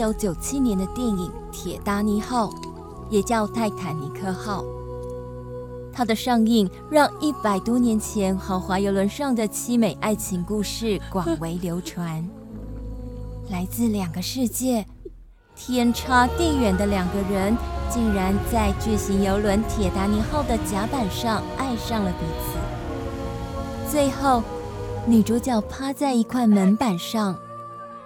九九七年的电影《铁达尼号》，也叫《泰坦尼克号》。它的上映让一百多年前豪华游轮上的凄美爱情故事广为流传。来自两个世界，天差地远的两个人，竟然在巨型游轮铁达尼号的甲板上爱上了彼此。最后，女主角趴在一块门板上，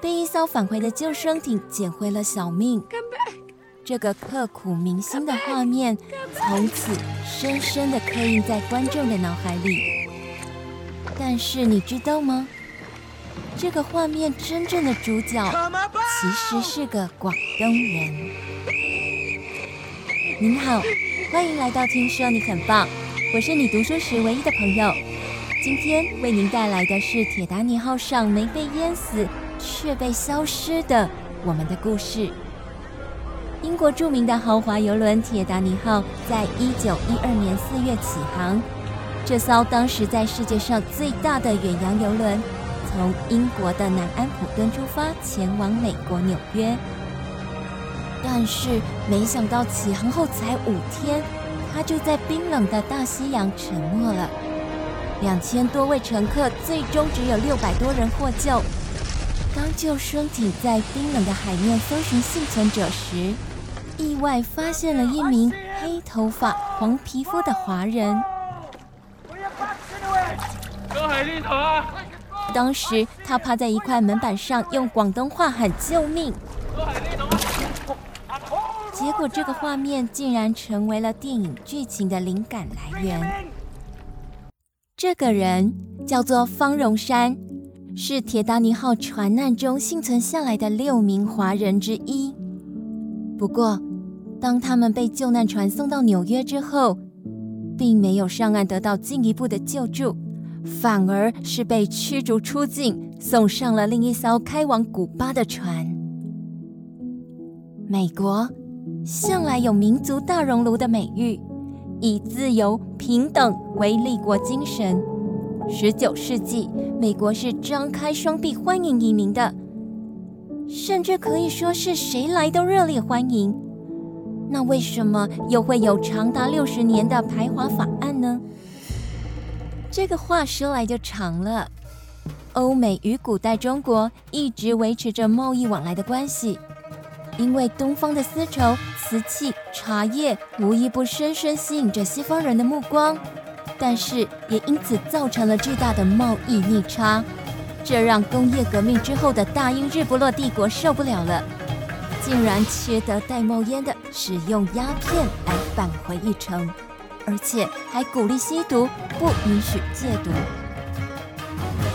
被一艘返回的救生艇捡回了小命。这个刻骨铭心的画面，从此深深的刻印在观众的脑海里。但是你知道吗？这个画面真正的主角，其实是个广东人。您好，欢迎来到听说你很棒，我是你读书时唯一的朋友。今天为您带来的是铁达尼号上没被淹死，却被消失的我们的故事。英国著名的豪华游轮铁达尼号在一九一二年四月启航。这艘当时在世界上最大的远洋游轮，从英国的南安普敦出发，前往美国纽约。但是没想到启航后才五天，它就在冰冷的大西洋沉没了。两千多位乘客，最终只有六百多人获救。当救生艇在冰冷的海面搜寻幸存者时，意外发现了一名黑头发、黄皮肤的华人。当时他趴在一块门板上，用广东话喊救命。结果这个画面竟然成为了电影剧情的灵感来源。这个人叫做方荣山，是铁达尼号船难中幸存下来的六名华人之一。不过，当他们被救难船送到纽约之后，并没有上岸得到进一步的救助，反而是被驱逐出境，送上了另一艘开往古巴的船。美国向来有民族大熔炉的美誉，以自由平等为立国精神。十九世纪，美国是张开双臂欢迎移民的。甚至可以说是谁来都热烈欢迎。那为什么又会有长达六十年的排华法案呢？这个话说来就长了。欧美与古代中国一直维持着贸易往来的关系，因为东方的丝绸、瓷器、茶叶无一不深深吸引着西方人的目光，但是也因此造成了巨大的贸易逆差。这让工业革命之后的大英日不落帝国受不了了，竟然缺德带冒烟的使用鸦片来扳回一城，而且还鼓励吸毒，不允许戒毒。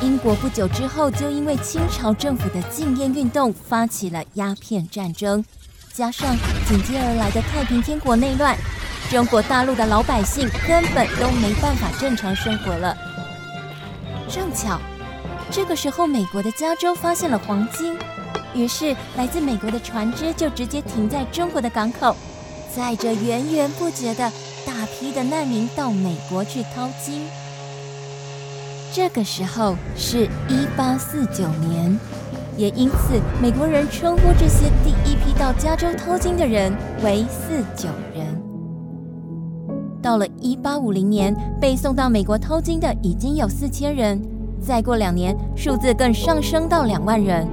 英国不久之后就因为清朝政府的禁烟运动发起了鸦片战争，加上紧接而来的太平天国内乱，中国大陆的老百姓根本都没办法正常生活了。正巧。这个时候，美国的加州发现了黄金，于是来自美国的船只就直接停在中国的港口，载着源源不绝的大批的难民到美国去淘金。这个时候是一八四九年，也因此美国人称呼这些第一批到加州淘金的人为四九人。到了一八五零年，被送到美国淘金的已经有四千人。再过两年，数字更上升到两万人。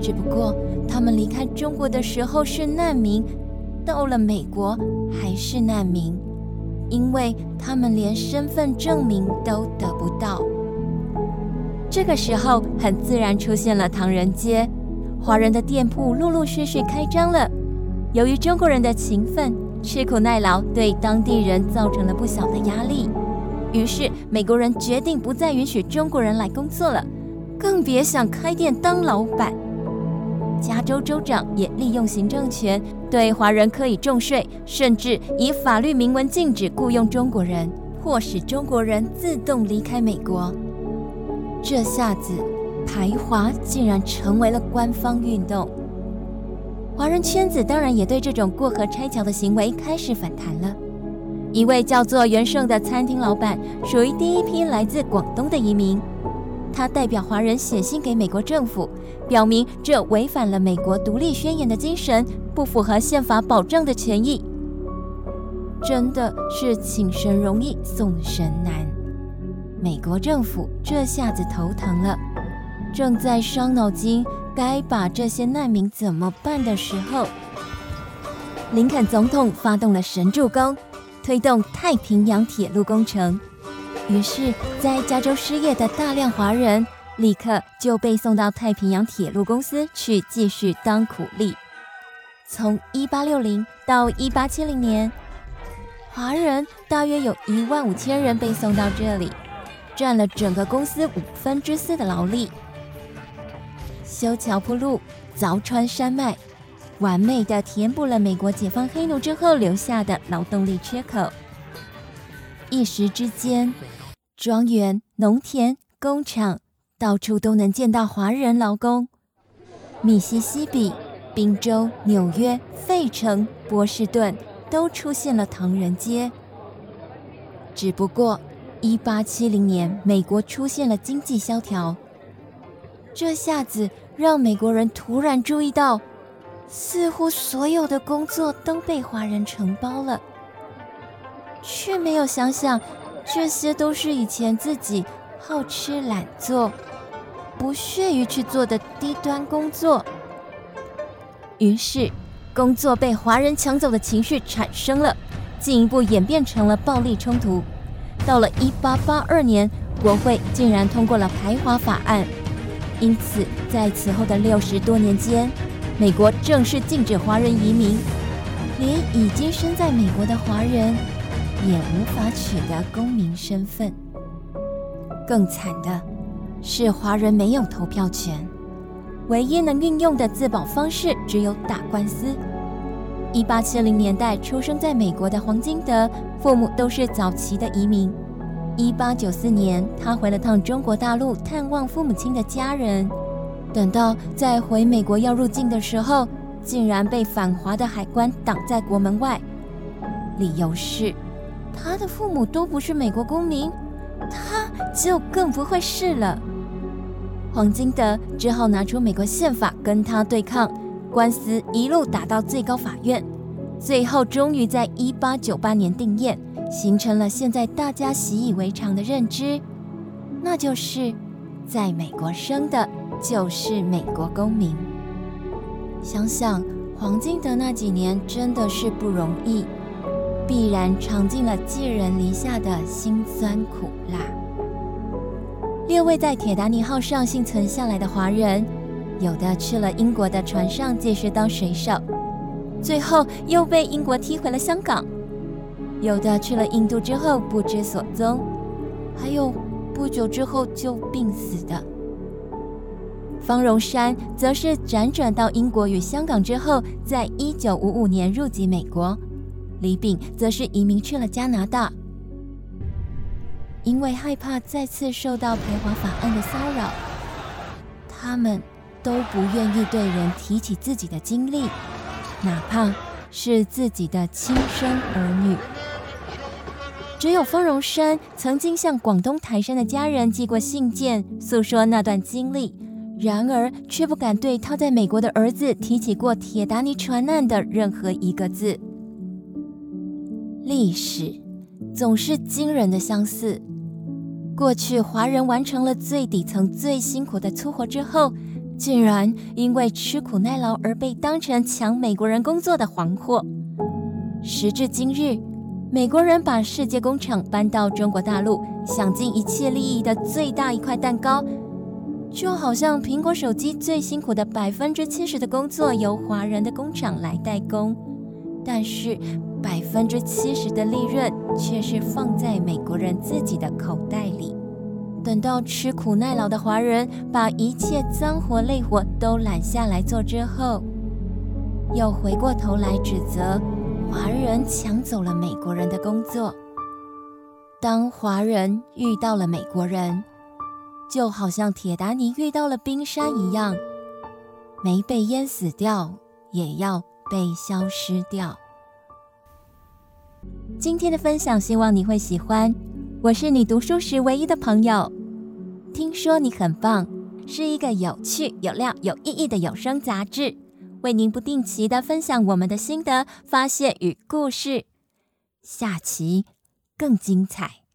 只不过，他们离开中国的时候是难民，到了美国还是难民，因为他们连身份证明都得不到。这个时候，很自然出现了唐人街，华人的店铺陆陆续续开张了。由于中国人的勤奋、吃苦耐劳，对当地人造成了不小的压力。于是，美国人决定不再允许中国人来工作了，更别想开店当老板。加州州长也利用行政权对华人可以重税，甚至以法律明文禁止雇佣中国人，迫使中国人自动离开美国。这下子，排华竟然成为了官方运动。华人圈子当然也对这种过河拆桥的行为开始反弹了。一位叫做袁胜的餐厅老板，属于第一批来自广东的移民。他代表华人写信给美国政府，表明这违反了美国独立宣言的精神，不符合宪法保障的权益。真的是请神容易送神难。美国政府这下子头疼了，正在伤脑筋该把这些难民怎么办的时候，林肯总统发动了神助攻，推动太平洋铁路工程。于是，在加州失业的大量华人立刻就被送到太平洋铁路公司去继续当苦力。从一八六零到一八七零年，华人大约有一万五千人被送到这里，占了整个公司五分之四的劳力。修桥铺路、凿穿山脉，完美的填补了美国解放黑奴之后留下的劳动力缺口。一时之间，庄园、农田、工厂，到处都能见到华人劳工。密西西比、宾州、纽约、费城、波士顿。都出现了唐人街。只不过，一八七零年，美国出现了经济萧条，这下子让美国人突然注意到，似乎所有的工作都被华人承包了，却没有想想，这些都是以前自己好吃懒做、不屑于去做的低端工作。于是。工作被华人抢走的情绪产生了，进一步演变成了暴力冲突。到了一八八二年，国会竟然通过了排华法案，因此在此后的六十多年间，美国正式禁止华人移民，连已经身在美国的华人也无法取得公民身份。更惨的是，华人没有投票权。唯一能运用的自保方式只有打官司。一八七零年代出生在美国的黄金德，父母都是早期的移民。一八九四年，他回了趟中国大陆探望父母亲的家人。等到再回美国要入境的时候，竟然被反华的海关挡在国门外，理由是他的父母都不是美国公民，他就更不会是了。黄金德只好拿出美国宪法跟他对抗，官司一路打到最高法院，最后终于在一八九八年定谳，形成了现在大家习以为常的认知，那就是在美国生的就是美国公民。想想黄金德那几年真的是不容易，必然尝尽了寄人篱下的辛酸苦辣。六位在铁达尼号上幸存下来的华人，有的去了英国的船上继续当水手，最后又被英国踢回了香港；有的去了印度之后不知所踪，还有不久之后就病死的。方荣山则是辗转到英国与香港之后，在一九五五年入籍美国；李炳则是移民去了加拿大。因为害怕再次受到排华法案的骚扰，他们都不愿意对人提起自己的经历，哪怕是自己的亲生儿女。只有方荣山曾经向广东台山的家人寄过信件，诉说那段经历，然而却不敢对他在美国的儿子提起过铁达尼船难的任何一个字。历史总是惊人的相似。过去华人完成了最底层、最辛苦的粗活之后，竟然因为吃苦耐劳而被当成抢美国人工作的黄货。时至今日，美国人把世界工厂搬到中国大陆，想尽一切利益的最大一块蛋糕，就好像苹果手机最辛苦的百分之七十的工作由华人的工厂来代工，但是。百分之七十的利润却是放在美国人自己的口袋里。等到吃苦耐劳的华人把一切脏活累活都揽下来做之后，又回过头来指责华人抢走了美国人的工作。当华人遇到了美国人，就好像铁达尼遇到了冰山一样，没被淹死掉，也要被消失掉。今天的分享，希望你会喜欢。我是你读书时唯一的朋友。听说你很棒，是一个有趣、有料、有意义的有声杂志，为您不定期的分享我们的心得、发现与故事。下期更精彩。